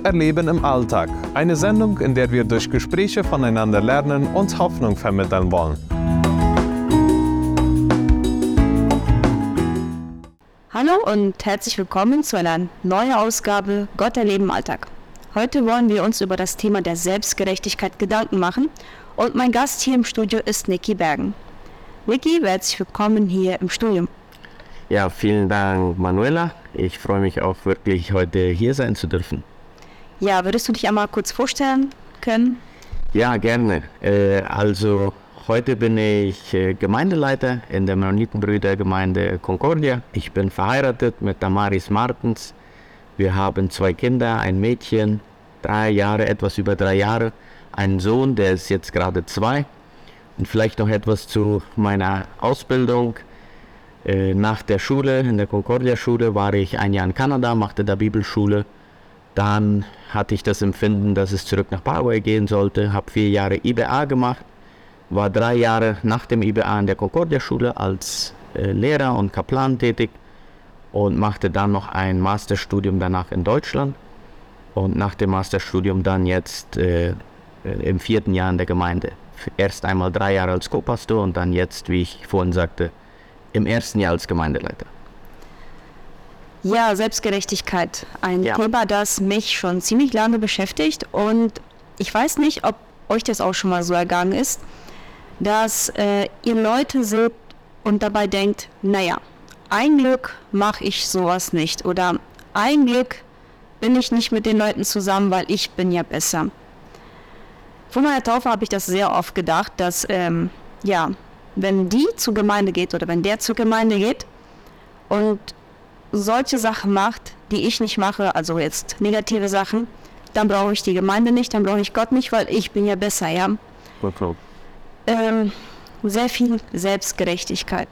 Gott erleben im Alltag. Eine Sendung, in der wir durch Gespräche voneinander lernen und Hoffnung vermitteln wollen. Hallo und herzlich willkommen zu einer neuen Ausgabe Gott erleben im Alltag. Heute wollen wir uns über das Thema der Selbstgerechtigkeit Gedanken machen und mein Gast hier im Studio ist Niki Bergen. Niki, herzlich willkommen hier im Studium. Ja, vielen Dank, Manuela. Ich freue mich auch wirklich, heute hier sein zu dürfen. Ja, würdest du dich einmal kurz vorstellen können? Ja, gerne. Äh, also, heute bin ich äh, Gemeindeleiter in der Mennonitenbrüdergemeinde Concordia. Ich bin verheiratet mit Damaris Martens. Wir haben zwei Kinder, ein Mädchen, drei Jahre, etwas über drei Jahre, einen Sohn, der ist jetzt gerade zwei. Und vielleicht noch etwas zu meiner Ausbildung. Äh, nach der Schule, in der Concordia-Schule, war ich ein Jahr in Kanada, machte da Bibelschule. Dann hatte ich das Empfinden, dass es zurück nach Paraguay gehen sollte, habe vier Jahre IBA gemacht, war drei Jahre nach dem IBA in der Concordia-Schule als äh, Lehrer und Kaplan tätig und machte dann noch ein Masterstudium danach in Deutschland und nach dem Masterstudium dann jetzt äh, im vierten Jahr in der Gemeinde. Erst einmal drei Jahre als Co-Pastor und dann jetzt, wie ich vorhin sagte, im ersten Jahr als Gemeindeleiter? Ja, Selbstgerechtigkeit. Ein ja. Thema, das mich schon ziemlich lange beschäftigt. Und ich weiß nicht, ob euch das auch schon mal so ergangen ist, dass äh, ihr Leute seht und dabei denkt, naja, ein Glück mache ich sowas nicht. Oder ein Glück bin ich nicht mit den Leuten zusammen, weil ich bin ja besser. Vor meiner Taufe habe ich das sehr oft gedacht, dass ähm, ja, wenn die zur Gemeinde geht oder wenn der zur Gemeinde geht und solche Sachen macht, die ich nicht mache, also jetzt negative Sachen, dann brauche ich die Gemeinde nicht, dann brauche ich Gott nicht, weil ich bin ja besser, ja. Okay. Ähm, sehr viel Selbstgerechtigkeit.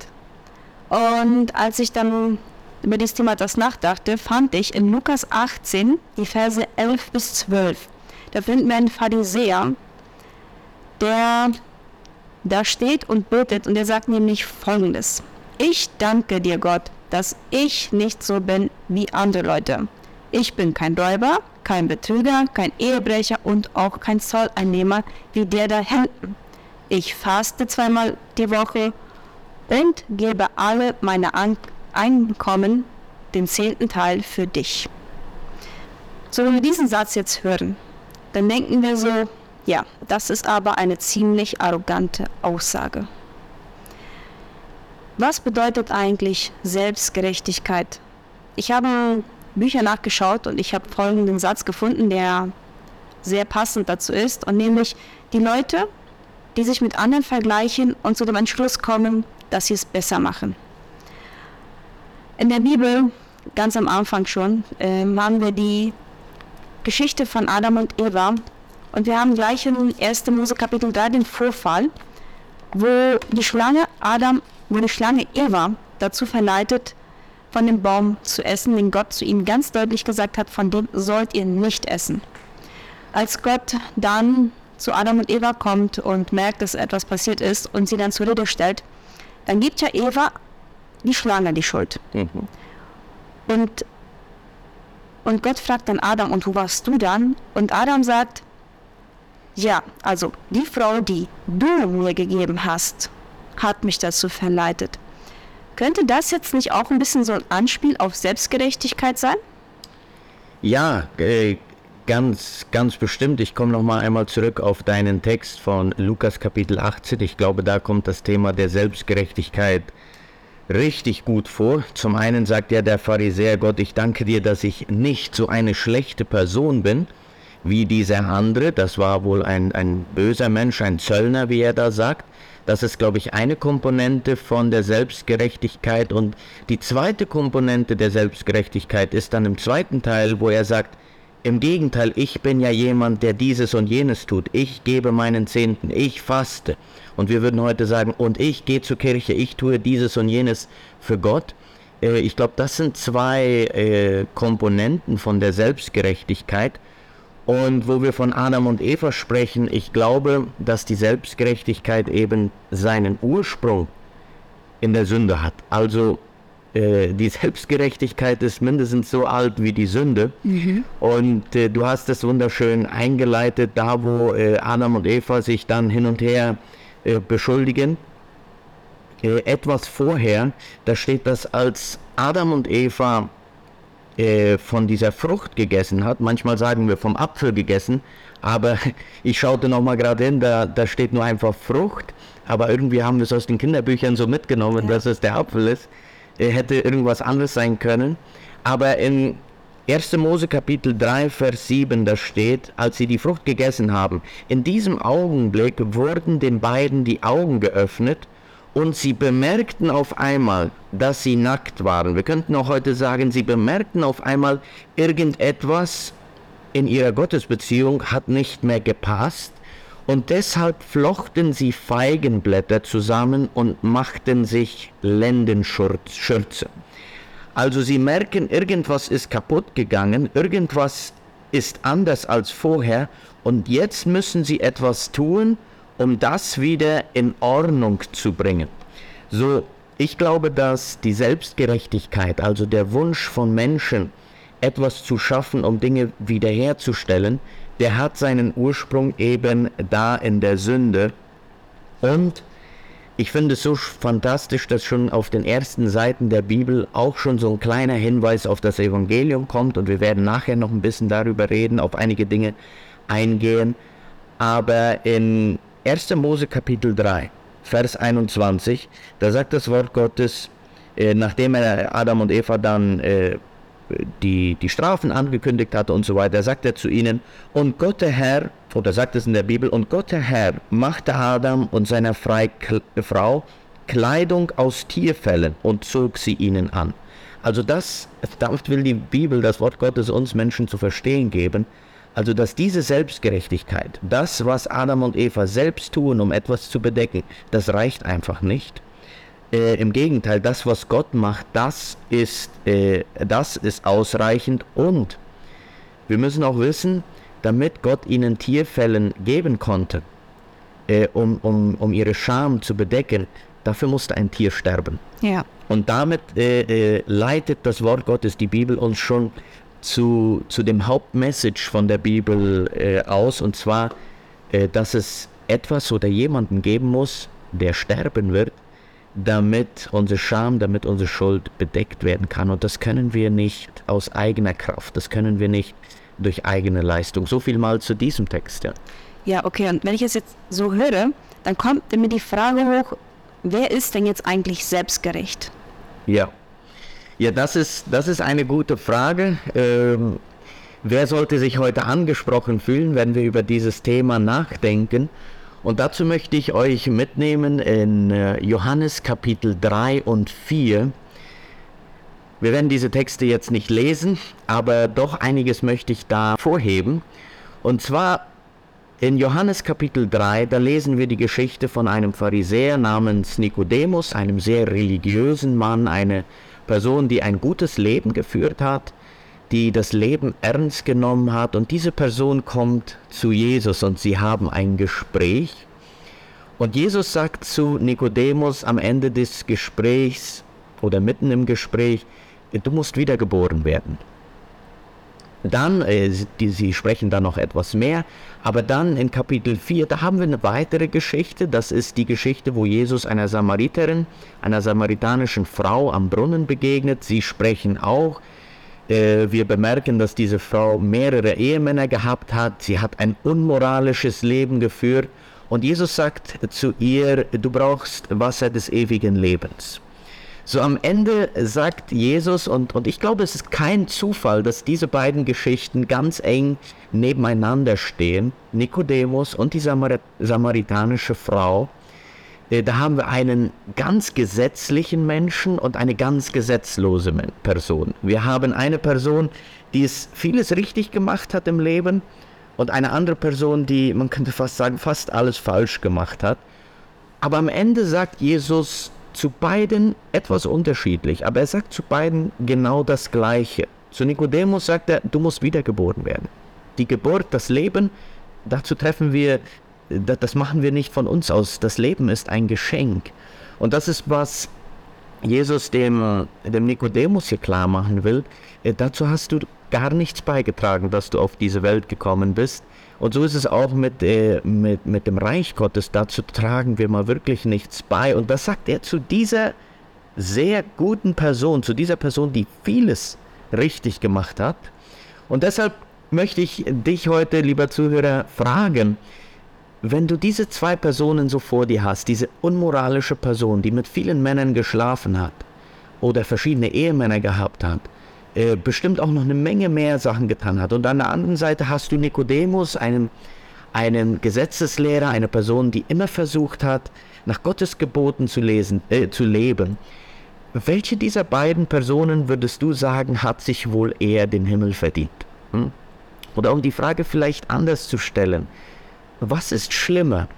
Und als ich dann über dieses Thema das nachdachte, fand ich in Lukas 18 die Verse 11 bis 12. Da finden wir einen Pharisäer, der da steht und betet und er sagt nämlich folgendes. Ich danke dir Gott, dass ich nicht so bin wie andere Leute. Ich bin kein Räuber, kein Betrüger, kein Ehebrecher und auch kein Zolleinnehmer wie der da hinten. Ich faste zweimal die Woche und gebe alle meine An Einkommen, den zehnten Teil, für dich. So, wenn wir diesen Satz jetzt hören, dann denken wir so, ja, das ist aber eine ziemlich arrogante Aussage. Was bedeutet eigentlich Selbstgerechtigkeit? Ich habe Bücher nachgeschaut und ich habe folgenden Satz gefunden, der sehr passend dazu ist, und nämlich die Leute, die sich mit anderen vergleichen und zu dem Entschluss kommen, dass sie es besser machen. In der Bibel, ganz am Anfang schon, äh, haben wir die Geschichte von Adam und Eva, und wir haben gleich in 1. Mose Kapitel 3 den Vorfall, wo die Schlange Adam, wo die Schlange Eva dazu verleitet, von dem Baum zu essen, den Gott zu ihnen ganz deutlich gesagt hat, von dem sollt ihr nicht essen. Als Gott dann zu Adam und Eva kommt und merkt, dass etwas passiert ist und sie dann zur Rede stellt, dann gibt ja Eva die Schlange die Schuld. Mhm. Und, und Gott fragt dann Adam, und wo warst du dann? Und Adam sagt, ja, also die Frau, die du mir gegeben hast, hat mich dazu verleitet. Könnte das jetzt nicht auch ein bisschen so ein Anspiel auf Selbstgerechtigkeit sein? Ja, äh, ganz, ganz bestimmt. Ich komme noch mal einmal zurück auf deinen Text von Lukas Kapitel 18. Ich glaube, da kommt das Thema der Selbstgerechtigkeit richtig gut vor. Zum einen sagt ja der Pharisäer Gott, ich danke dir, dass ich nicht so eine schlechte Person bin, wie dieser andere. Das war wohl ein, ein böser Mensch, ein Zöllner, wie er da sagt. Das ist, glaube ich, eine Komponente von der Selbstgerechtigkeit. Und die zweite Komponente der Selbstgerechtigkeit ist dann im zweiten Teil, wo er sagt, im Gegenteil, ich bin ja jemand, der dieses und jenes tut. Ich gebe meinen Zehnten, ich faste. Und wir würden heute sagen, und ich gehe zur Kirche, ich tue dieses und jenes für Gott. Äh, ich glaube, das sind zwei äh, Komponenten von der Selbstgerechtigkeit. Und wo wir von Adam und Eva sprechen, ich glaube, dass die Selbstgerechtigkeit eben seinen Ursprung in der Sünde hat. Also äh, die Selbstgerechtigkeit ist mindestens so alt wie die Sünde. Mhm. Und äh, du hast das wunderschön eingeleitet, da wo äh, Adam und Eva sich dann hin und her äh, beschuldigen. Äh, etwas vorher, da steht das, als Adam und Eva äh, von dieser Frucht gegessen hat, manchmal sagen wir vom Apfel gegessen, aber ich schaute noch mal gerade hin, da, da steht nur einfach Frucht, aber irgendwie haben wir es aus den Kinderbüchern so mitgenommen, ja. dass es der Apfel ist hätte irgendwas anderes sein können. Aber in 1. Mose Kapitel 3, Vers 7, da steht, als sie die Frucht gegessen haben, in diesem Augenblick wurden den beiden die Augen geöffnet und sie bemerkten auf einmal, dass sie nackt waren. Wir könnten auch heute sagen, sie bemerkten auf einmal, irgendetwas in ihrer Gottesbeziehung hat nicht mehr gepasst und deshalb flochten sie Feigenblätter zusammen und machten sich Lendenschürze. Also sie merken, irgendwas ist kaputt gegangen, irgendwas ist anders als vorher und jetzt müssen sie etwas tun, um das wieder in Ordnung zu bringen. So, ich glaube, dass die Selbstgerechtigkeit, also der Wunsch von Menschen, etwas zu schaffen, um Dinge wiederherzustellen, der hat seinen Ursprung eben da in der Sünde. Und ich finde es so fantastisch, dass schon auf den ersten Seiten der Bibel auch schon so ein kleiner Hinweis auf das Evangelium kommt. Und wir werden nachher noch ein bisschen darüber reden, auf einige Dinge eingehen. Aber in 1. Mose Kapitel 3, Vers 21, da sagt das Wort Gottes, äh, nachdem er Adam und Eva dann äh, die, die Strafen angekündigt hatte und so weiter, sagt er zu ihnen, und Gott der Herr, oder sagt es in der Bibel, und Gott der Herr machte Adam und seiner Frau Kleidung aus Tierfällen und zog sie ihnen an. Also das, damit will die Bibel, das Wort Gottes uns Menschen zu verstehen geben, also dass diese Selbstgerechtigkeit, das, was Adam und Eva selbst tun, um etwas zu bedecken, das reicht einfach nicht, äh, Im Gegenteil, das, was Gott macht, das ist, äh, das ist ausreichend und wir müssen auch wissen, damit Gott ihnen Tierfällen geben konnte, äh, um, um, um ihre Scham zu bedecken, dafür musste ein Tier sterben. Ja. Und damit äh, äh, leitet das Wort Gottes, die Bibel, uns schon zu, zu dem Hauptmessage von der Bibel äh, aus, und zwar, dass es etwas oder jemanden geben muss, der sterben wird, damit unsere Scham, damit unsere Schuld bedeckt werden kann. Und das können wir nicht aus eigener Kraft, das können wir nicht durch eigene Leistung. So viel mal zu diesem Text. Ja, ja okay, und wenn ich es jetzt so höre, dann kommt mir die Frage hoch, wer ist denn jetzt eigentlich selbstgerecht? Ja, ja das, ist, das ist eine gute Frage. Ähm, wer sollte sich heute angesprochen fühlen, wenn wir über dieses Thema nachdenken? Und dazu möchte ich euch mitnehmen in äh, Johannes Kapitel 3 und 4. Wir werden diese Texte jetzt nicht lesen, aber doch einiges möchte ich da vorheben. Und zwar in Johannes Kapitel 3, da lesen wir die Geschichte von einem Pharisäer namens Nikodemus, einem sehr religiösen Mann, eine Person, die ein gutes Leben geführt hat, die das Leben ernst genommen hat und diese Person kommt zu Jesus und sie haben ein Gespräch. Und Jesus sagt zu Nikodemus am Ende des Gesprächs oder mitten im Gespräch, du musst wiedergeboren werden. Dann, äh, die, sie sprechen da noch etwas mehr, aber dann in Kapitel 4, da haben wir eine weitere Geschichte. Das ist die Geschichte, wo Jesus einer Samariterin, einer samaritanischen Frau am Brunnen begegnet. Sie sprechen auch äh, wir bemerken, dass diese Frau mehrere Ehemänner gehabt hat. Sie hat ein unmoralisches Leben geführt. Und Jesus sagt zu ihr, du brauchst Wasser des ewigen Lebens. So am Ende sagt Jesus, und, und ich glaube, es ist kein Zufall, dass diese beiden Geschichten ganz eng nebeneinander stehen, Nikodemus und die Samar samaritanische Frau. Äh, da haben wir einen ganz gesetzlichen Menschen und eine ganz gesetzlose Person. Wir haben eine Person, die es vieles richtig gemacht hat im Leben und eine andere Person, die, man könnte fast sagen, fast alles falsch gemacht hat. Aber am Ende sagt Jesus zu beiden etwas unterschiedlich, aber er sagt zu beiden genau das Gleiche. Zu Nikodemus sagt er, du musst wiedergeboren werden. Die Geburt, das Leben, dazu treffen wir das machen wir nicht von uns aus. Das Leben ist ein Geschenk. Und das ist was, Jesus dem, dem Nikodemus hier klar machen will, äh, dazu hast du gar nichts beigetragen, dass du auf diese Welt gekommen bist. Und so ist es auch mit, äh, mit, mit dem Reich Gottes. Dazu tragen wir mal wirklich nichts bei. Und das sagt er zu dieser sehr guten Person, zu dieser Person, die vieles richtig gemacht hat. Und deshalb möchte ich dich heute, lieber Zuhörer, fragen, wenn du diese zwei Personen so vor dir hast, diese unmoralische Person, die mit vielen Männern geschlafen hat oder verschiedene Ehemänner gehabt hat, äh, bestimmt auch noch eine Menge mehr Sachen getan hat. Und an der anderen Seite hast du Nikodemus, einen, einen Gesetzeslehrer, eine Person, die immer versucht hat, nach Gottes Geboten zu, lesen, äh, zu leben. Welche dieser beiden Personen würdest du sagen, hat sich wohl eher den Himmel verdient? Hm? Oder um die Frage vielleicht anders zu stellen, was ist schlimmer?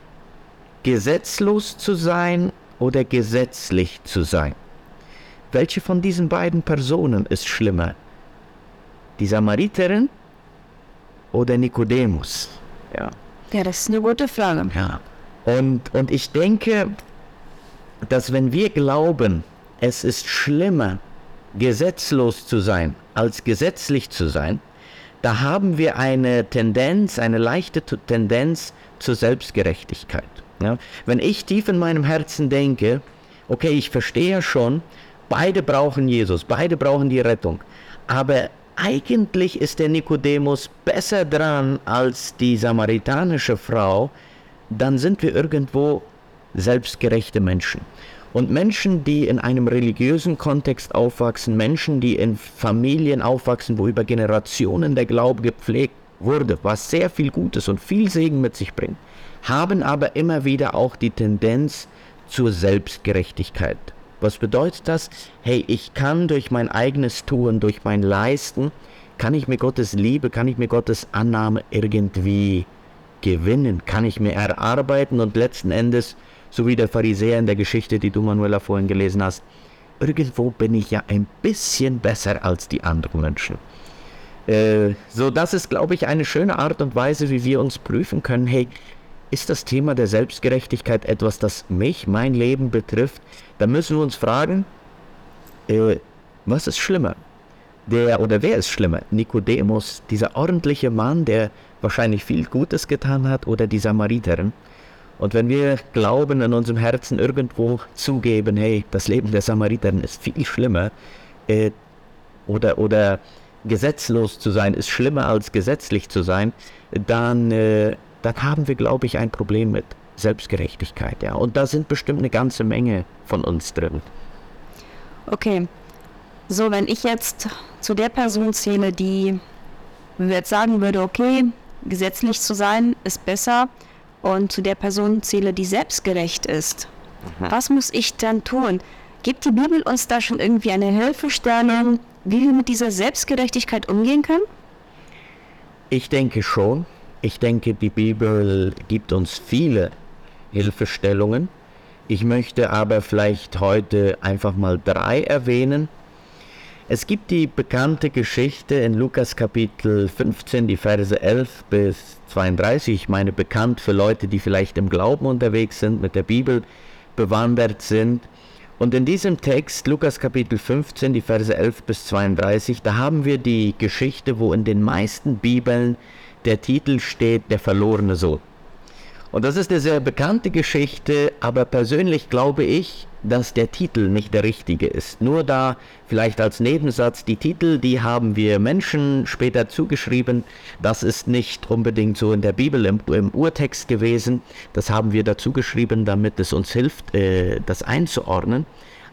Gesetzlos zu sein oder gesetzlich zu sein? Welche von diesen beiden Personen ist schlimmer? Die Samariterin oder Nikodemus? Ja. Ja, das ist eine gute Frage. Ja. Und, und ich denke, dass wenn wir glauben, es ist schlimmer, gesetzlos zu sein, als gesetzlich zu sein, da haben wir eine Tendenz, eine leichte Tendenz zur Selbstgerechtigkeit. Ja? Wenn ich tief in meinem Herzen denke, okay, ich verstehe schon, Beide brauchen Jesus, beide brauchen die Rettung. Aber eigentlich ist der Nikodemus besser dran als die samaritanische Frau, dann sind wir irgendwo selbstgerechte Menschen. Und Menschen, die in einem religiösen Kontext aufwachsen, Menschen, die in Familien aufwachsen, wo über Generationen der Glaube gepflegt wurde, was sehr viel Gutes und viel Segen mit sich bringt, haben aber immer wieder auch die Tendenz zur Selbstgerechtigkeit. Was bedeutet das? Hey, ich kann durch mein eigenes Tun, durch mein Leisten, kann ich mir Gottes Liebe, kann ich mir Gottes Annahme irgendwie gewinnen, kann ich mir erarbeiten und letzten Endes, so wie der Pharisäer in der Geschichte, die du Manuela vorhin gelesen hast, irgendwo bin ich ja ein bisschen besser als die anderen Menschen. Äh, so, das ist, glaube ich, eine schöne Art und Weise, wie wir uns prüfen können, hey, ist das Thema der Selbstgerechtigkeit etwas, das mich, mein Leben betrifft? Dann müssen wir uns fragen, äh, was ist schlimmer? Der oder wer ist schlimmer? Nikodemus, dieser ordentliche Mann, der wahrscheinlich viel Gutes getan hat, oder die Samariterin? Und wenn wir glauben, in unserem Herzen irgendwo zugeben, hey, das Leben der Samariterin ist viel schlimmer, äh, oder, oder gesetzlos zu sein ist schlimmer als gesetzlich zu sein, dann äh, dann haben wir, glaube ich, ein Problem mit Selbstgerechtigkeit. Ja. Und da sind bestimmt eine ganze Menge von uns drin. Okay. So, wenn ich jetzt zu der Person zähle, die jetzt sagen würde, okay, gesetzlich zu sein ist besser und zu der Person zähle, die selbstgerecht ist, mhm. was muss ich dann tun? Gibt die Bibel uns da schon irgendwie eine Hilfestellung, wie wir mit dieser Selbstgerechtigkeit umgehen können? Ich denke schon. Ich denke, die Bibel gibt uns viele Hilfestellungen. Ich möchte aber vielleicht heute einfach mal drei erwähnen. Es gibt die bekannte Geschichte in Lukas Kapitel 15, die Verse 11 bis 32. Ich meine, bekannt für Leute, die vielleicht im Glauben unterwegs sind, mit der Bibel bewandert sind. Und in diesem Text, Lukas Kapitel 15, die Verse 11 bis 32, da haben wir die Geschichte, wo in den meisten Bibeln der Titel steht Der verlorene Sohn. Und das ist eine sehr bekannte Geschichte, aber persönlich glaube ich, dass der Titel nicht der richtige ist. Nur da vielleicht als Nebensatz, die Titel, die haben wir Menschen später zugeschrieben. Das ist nicht unbedingt so in der Bibel im, im Urtext gewesen. Das haben wir dazu geschrieben, damit es uns hilft, äh, das einzuordnen.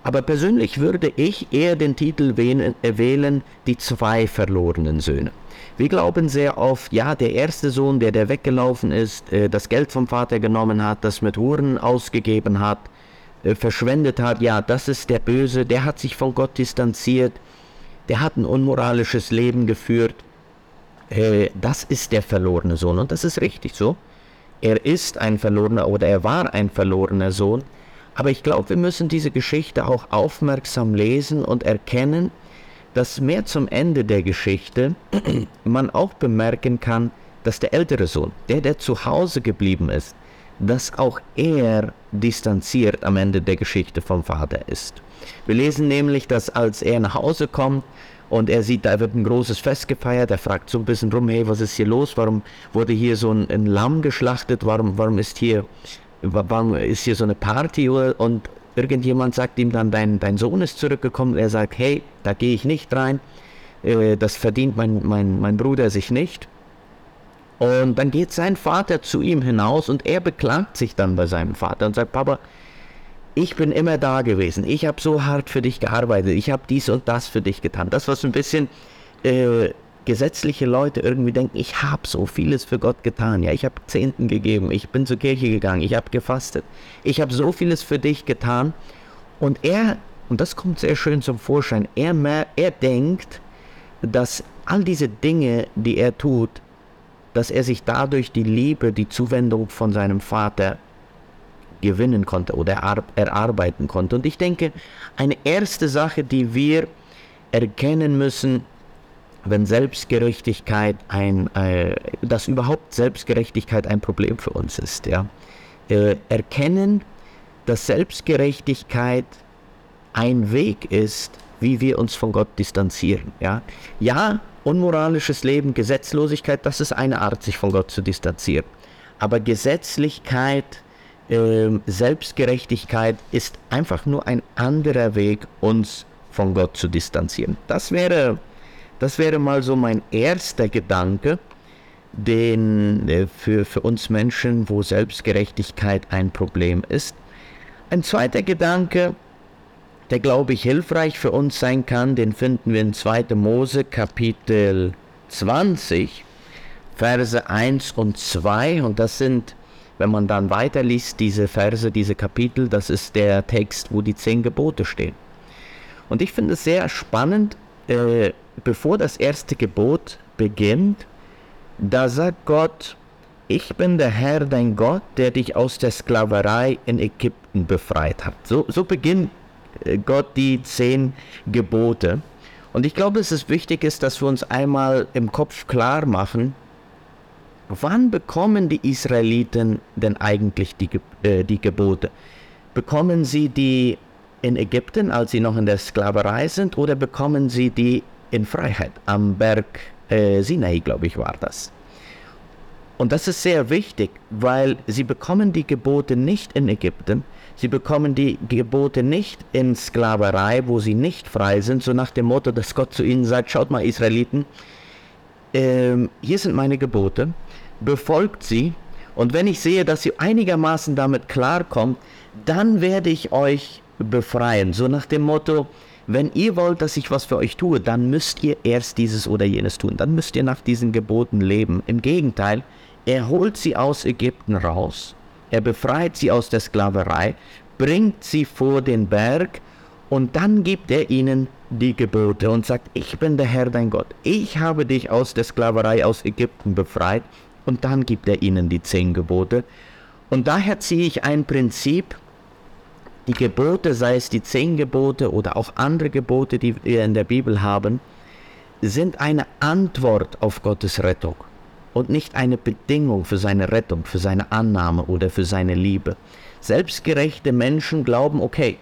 Aber persönlich würde ich eher den Titel wählen, äh, Die zwei verlorenen Söhne. Wir glauben sehr oft, ja, der erste Sohn, der der weggelaufen ist, äh, das Geld vom Vater genommen hat, das mit Huren ausgegeben hat, äh, verschwendet hat, ja, das ist der Böse, der hat sich von Gott distanziert, der hat ein unmoralisches Leben geführt. Das ist der verlorene Sohn und das ist richtig so. Er ist ein verlorener oder er war ein verlorener Sohn. Aber ich glaube, wir müssen diese Geschichte auch aufmerksam lesen und erkennen, dass mehr zum Ende der Geschichte man auch bemerken kann, dass der ältere Sohn, der, der zu Hause geblieben ist, dass auch er distanziert am Ende der Geschichte vom Vater ist. Wir lesen nämlich, dass als er nach Hause kommt und er sieht, da wird ein großes Fest gefeiert, er fragt so ein bisschen rum, hey, was ist hier los? Warum wurde hier so ein, ein Lamm geschlachtet? Warum, warum ist hier, warum ist hier so eine Party? Und irgendjemand sagt ihm dann, dein, dein Sohn ist zurückgekommen. Er sagt, hey, da gehe ich nicht rein. Äh, das verdient mein, mein, mein Bruder sich nicht. Und dann geht sein Vater zu ihm hinaus und er beklagt sich dann bei seinem Vater und sagt, Papa, ich bin immer da gewesen. Ich habe so hart für dich gearbeitet. Ich habe dies und das für dich getan. Das, was ein bisschen äh, gesetzliche Leute irgendwie denken, ich habe so vieles für Gott getan. Ja, ich habe Zehnten gegeben. Ich bin zur Kirche gegangen. Ich habe gefastet. Ich habe so vieles für dich getan. Und er, und das kommt sehr schön zum Vorschein, er, er denkt, dass all diese Dinge, die er tut, dass er sich dadurch die Liebe, die Zuwendung von seinem Vater gewinnen konnte oder erarbeiten konnte. Und ich denke, eine erste Sache, die wir erkennen müssen, wenn Selbstgerechtigkeit ein, äh, dass überhaupt Selbstgerechtigkeit ein Problem für uns ist, ja, äh, erkennen, dass Selbstgerechtigkeit ein Weg ist, wie wir uns von Gott distanzieren, ja. Ja, Unmoralisches Leben, Gesetzlosigkeit, das ist eine Art, sich von Gott zu distanzieren. Aber Gesetzlichkeit, äh, Selbstgerechtigkeit ist einfach nur ein anderer Weg, uns von Gott zu distanzieren. Das wäre, das wäre mal so mein erster Gedanke, den äh, für, für uns Menschen, wo Selbstgerechtigkeit ein Problem ist. Ein zweiter Gedanke, der, glaube ich, hilfreich für uns sein kann, den finden wir in 2. Mose Kapitel 20, Verse 1 und 2. Und das sind, wenn man dann weiterliest, diese Verse, diese Kapitel, das ist der Text, wo die zehn Gebote stehen. Und ich finde es sehr spannend, äh, bevor das erste Gebot beginnt, da sagt Gott, ich bin der Herr, dein Gott, der dich aus der Sklaverei in Ägypten befreit hat. So, so beginnt Gott die zehn Gebote. Und ich glaube, dass es wichtig ist, dass wir uns einmal im Kopf klar machen, wann bekommen die Israeliten denn eigentlich die, äh, die Gebote? Bekommen sie die in Ägypten, als sie noch in der Sklaverei sind, oder bekommen sie die in Freiheit? Am Berg äh, Sinai, glaube ich, war das? Und das ist sehr wichtig, weil sie bekommen die Gebote nicht in Ägypten, Sie bekommen die Gebote nicht in Sklaverei, wo sie nicht frei sind, so nach dem Motto, dass Gott zu ihnen sagt, schaut mal Israeliten, ähm, hier sind meine Gebote, befolgt sie. Und wenn ich sehe, dass ihr einigermaßen damit klarkommt, dann werde ich euch befreien. So nach dem Motto, wenn ihr wollt, dass ich was für euch tue, dann müsst ihr erst dieses oder jenes tun. Dann müsst ihr nach diesen Geboten leben. Im Gegenteil, er holt sie aus Ägypten raus er befreit sie aus der Sklaverei, bringt sie vor den Berg und dann gibt er ihnen die Gebote und sagt, ich bin der Herr dein Gott, ich habe dich aus der Sklaverei aus Ägypten befreit und dann gibt er ihnen die zehn Gebote. Und daher ziehe ich ein Prinzip, die Gebote, sei es die zehn Gebote oder auch andere Gebote, die wir in der Bibel haben, sind eine Antwort auf Gottes Rettung und nicht eine Bedingung für seine Rettung, für seine Annahme oder für seine Liebe. Selbstgerechte Menschen glauben, okay,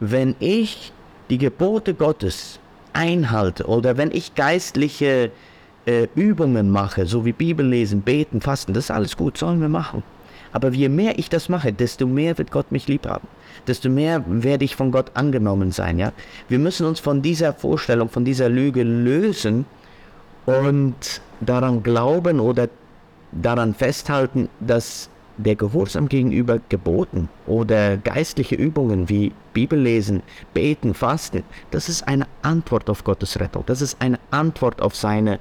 wenn ich die Gebote Gottes einhalte oder wenn ich geistliche äh, Übungen mache, so wie Bibellesen, Beten, Fasten, das ist alles gut, sollen wir machen. Aber je mehr ich das mache, desto mehr wird Gott mich lieb haben. Desto mehr werde ich von Gott angenommen sein. Ja? Wir müssen uns von dieser Vorstellung, von dieser Lüge lösen und daran glauben oder daran festhalten, dass der Gehorsam gegenüber Geboten oder geistliche Übungen wie Bibellesen, Beten, Fasten, das ist eine Antwort auf Gottes Rettung. Das ist eine Antwort auf seine,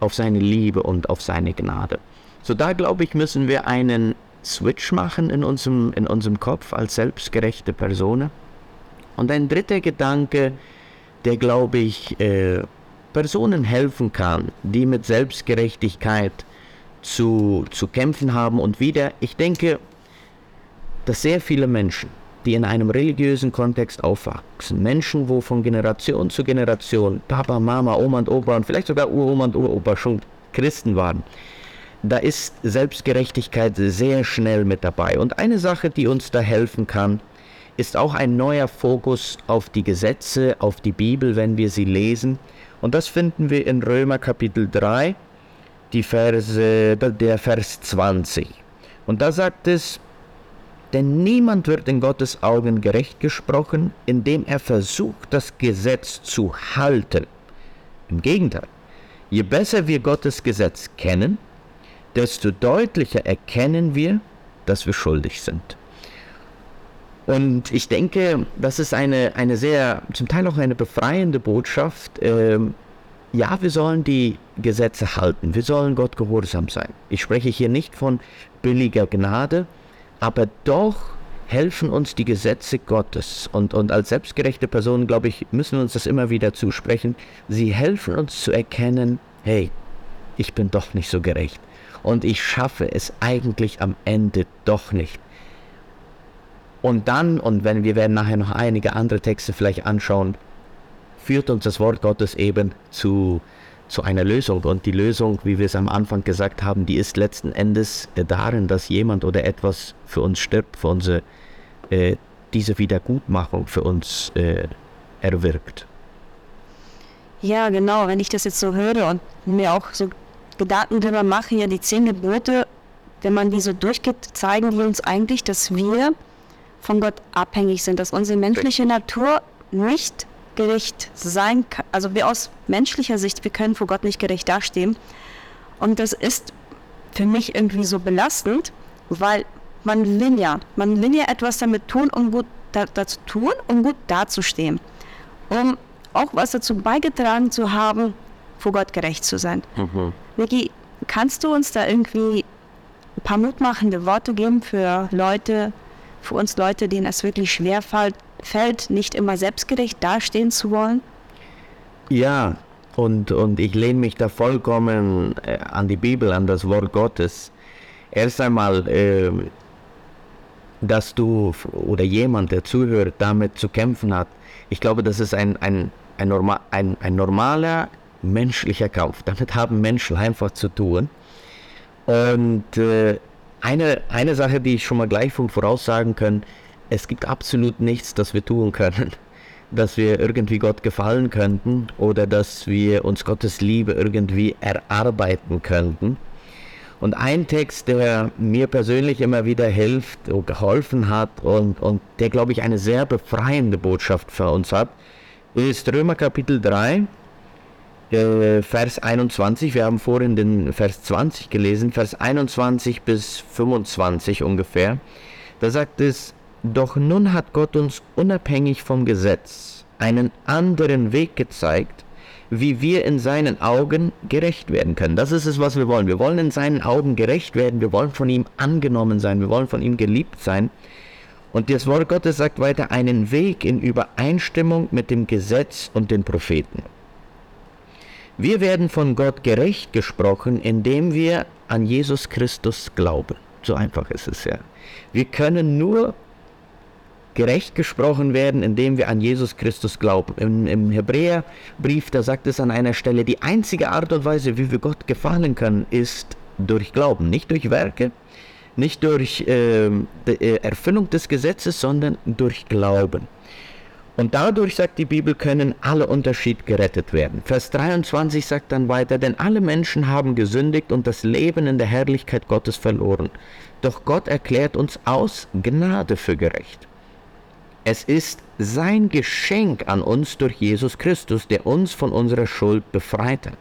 auf seine Liebe und auf seine Gnade. So da glaube ich, müssen wir einen Switch machen in unserem, in unserem Kopf als selbstgerechte Person. Und ein dritter Gedanke, der glaube ich äh, Personen helfen kann, die mit Selbstgerechtigkeit zu, zu kämpfen haben. Und wieder, ich denke, dass sehr viele Menschen, die in einem religiösen Kontext aufwachsen, Menschen, wo von Generation zu Generation Papa, Mama, Oma und Opa und vielleicht sogar Uroma und Uropa schon Christen waren, da ist Selbstgerechtigkeit sehr schnell mit dabei. Und eine Sache, die uns da helfen kann, ist auch ein neuer Fokus auf die Gesetze, auf die Bibel, wenn wir sie lesen. Und das finden wir in Römer Kapitel 3, die Verse, der Vers 20. Und da sagt es, denn niemand wird in Gottes Augen gerecht gesprochen, indem er versucht, das Gesetz zu halten. Im Gegenteil, je besser wir Gottes Gesetz kennen, desto deutlicher erkennen wir, dass wir schuldig sind. Und ich denke, das ist eine, eine sehr, zum Teil auch eine befreiende Botschaft. Ähm, ja, wir sollen die Gesetze halten, wir sollen Gott gehorsam sein. Ich spreche hier nicht von billiger Gnade, aber doch helfen uns die Gesetze Gottes. Und, und als selbstgerechte Personen, glaube ich, müssen wir uns das immer wieder zusprechen. Sie helfen uns zu erkennen, hey, ich bin doch nicht so gerecht. Und ich schaffe es eigentlich am Ende doch nicht. Und dann, und wenn wir werden nachher noch einige andere Texte vielleicht anschauen, führt uns das Wort Gottes eben zu, zu einer Lösung. Und die Lösung, wie wir es am Anfang gesagt haben, die ist letzten Endes darin, dass jemand oder etwas für uns stirbt, für unsere, äh, diese Wiedergutmachung für uns äh, erwirkt. Ja, genau. Wenn ich das jetzt so höre und mir auch so Gedanken darüber mache, ja, die zehn Gebote, wenn man die so durchgeht, zeigen die uns eigentlich, dass wir von Gott abhängig sind, dass unsere menschliche Natur nicht gerecht sein kann. Also wir aus menschlicher Sicht, wir können vor Gott nicht gerecht dastehen. Und das ist für mich irgendwie so belastend, weil man will ja, man will ja etwas damit tun, um gut da, dazu tun, um gut dazustehen. Um auch was dazu beigetragen zu haben, vor Gott gerecht zu sein. Mhm. Vicky, kannst du uns da irgendwie ein paar mutmachende Worte geben für Leute, für uns Leute, denen es wirklich schwer fällt, nicht immer selbstgerecht dastehen zu wollen? Ja, und, und ich lehne mich da vollkommen äh, an die Bibel, an das Wort Gottes. Erst einmal, äh, dass du oder jemand, der zuhört, damit zu kämpfen hat. Ich glaube, das ist ein, ein, ein, norma ein, ein normaler menschlicher Kampf. Damit haben Menschen einfach zu tun. Und äh, eine, eine Sache, die ich schon mal gleich voraussagen kann, es gibt absolut nichts, das wir tun können, dass wir irgendwie Gott gefallen könnten oder dass wir uns Gottes Liebe irgendwie erarbeiten könnten. Und ein Text, der mir persönlich immer wieder hilft und geholfen hat und, und der, glaube ich, eine sehr befreiende Botschaft für uns hat, ist Römer Kapitel 3, äh, Vers 21. Wir haben vorhin den Vers 20 gelesen, Vers 21 bis 25 ungefähr. Da sagt es, doch nun hat Gott uns unabhängig vom Gesetz einen anderen Weg gezeigt, wie wir in seinen Augen gerecht werden können. Das ist es, was wir wollen. Wir wollen in seinen Augen gerecht werden. Wir wollen von ihm angenommen sein. Wir wollen von ihm geliebt sein. Und das Wort Gottes sagt weiter einen Weg in Übereinstimmung mit dem Gesetz und den Propheten. Wir werden von Gott gerecht gesprochen, indem wir an Jesus Christus glauben. So einfach ist es ja. Wir können nur gerecht gesprochen werden, indem wir an Jesus Christus glauben. Im, Im, Hebräerbrief, da sagt es an einer Stelle, die einzige Art und Weise, wie wir Gott gefallen können, ist durch Glauben, nicht durch Werke, nicht durch ähm, äh, Erfüllung des Gesetzes, sondern durch Glauben. Und dadurch, sagt die Bibel, können alle Unterschied gerettet werden. Vers 23 sagt dann weiter, denn alle Menschen haben gesündigt und das Leben in der Herrlichkeit Gottes verloren. Doch Gott erklärt uns aus Gnade für gerecht. Es ist sein Geschenk an uns durch Jesus Christus, der uns von unserer Schuld befreit hat.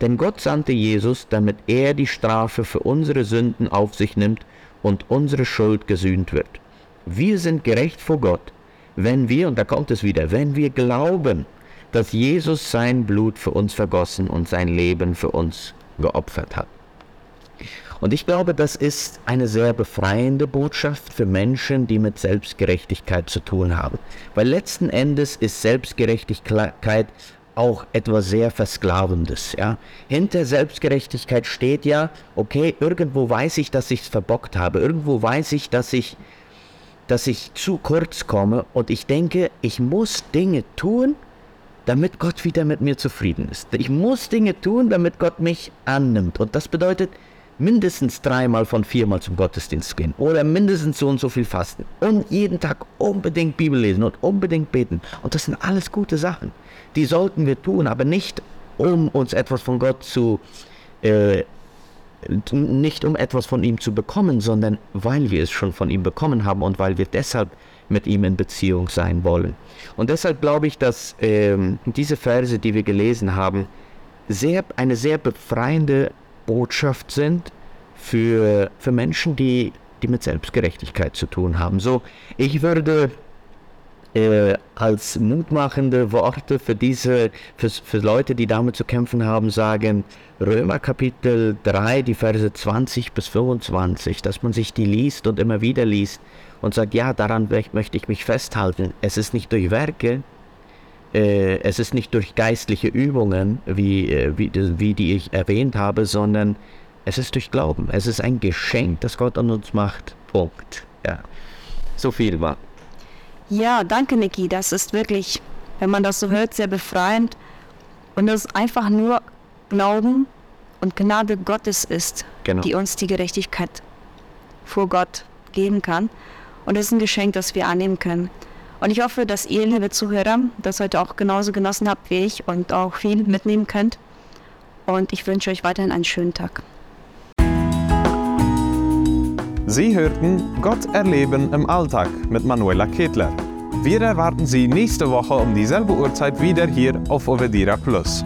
Denn Gott sandte Jesus, damit er die Strafe für unsere Sünden auf sich nimmt und unsere Schuld gesühnt wird. Wir sind gerecht vor Gott, wenn wir, und da kommt es wieder, wenn wir glauben, dass Jesus sein Blut für uns vergossen und sein Leben für uns geopfert hat. Und ich glaube, das ist eine sehr befreiende Botschaft für Menschen, die mit Selbstgerechtigkeit zu tun haben. Weil letzten Endes ist Selbstgerechtigkeit auch etwas sehr Versklavendes. Ja? Hinter Selbstgerechtigkeit steht ja, okay, irgendwo weiß ich, dass ich es verbockt habe. Irgendwo weiß ich, dass ich, dass ich zu kurz komme. Und ich denke, ich muss Dinge tun, damit Gott wieder mit mir zufrieden ist. Ich muss Dinge tun, damit Gott mich annimmt. Und das bedeutet, mindestens dreimal von viermal zum Gottesdienst gehen oder mindestens so und so viel fasten und jeden Tag unbedingt Bibel lesen und unbedingt beten. Und das sind alles gute Sachen. Die sollten wir tun, aber nicht um uns etwas von Gott zu, äh, nicht um etwas von ihm zu bekommen, sondern weil wir es schon von ihm bekommen haben und weil wir deshalb mit ihm in Beziehung sein wollen. Und deshalb glaube ich, dass ähm, diese Verse, die wir gelesen haben, sehr, eine sehr befreiende Botschaft sind für, für Menschen, die, die mit Selbstgerechtigkeit zu tun haben. So, ich würde äh, als mutmachende Worte für diese, für, für Leute, die damit zu kämpfen haben, sagen, Römer Kapitel 3, die Verse 20 bis 25, dass man sich die liest und immer wieder liest und sagt, ja, daran möchte ich mich festhalten. Es ist nicht durch Werke, äh, es ist nicht durch geistliche Übungen, wie, äh, wie, wie die ich erwähnt habe, sondern es ist durch Glauben. Es ist ein Geschenk, das Gott an uns macht. Punkt. Ja. So viel war. Ja, danke, Niki. Das ist wirklich, wenn man das so hört, sehr befreiend. Und es einfach nur Glauben und Gnade Gottes ist, genau. die uns die Gerechtigkeit vor Gott geben kann. Und es ist ein Geschenk, das wir annehmen können. Und ich hoffe, dass ihr, liebe Zuhörer, das heute auch genauso genossen habt wie ich und auch viel mitnehmen könnt. Und ich wünsche euch weiterhin einen schönen Tag. Sie hörten Gott erleben im Alltag mit Manuela Ketler. Wir erwarten Sie nächste Woche um dieselbe Uhrzeit wieder hier auf Ovedira Plus.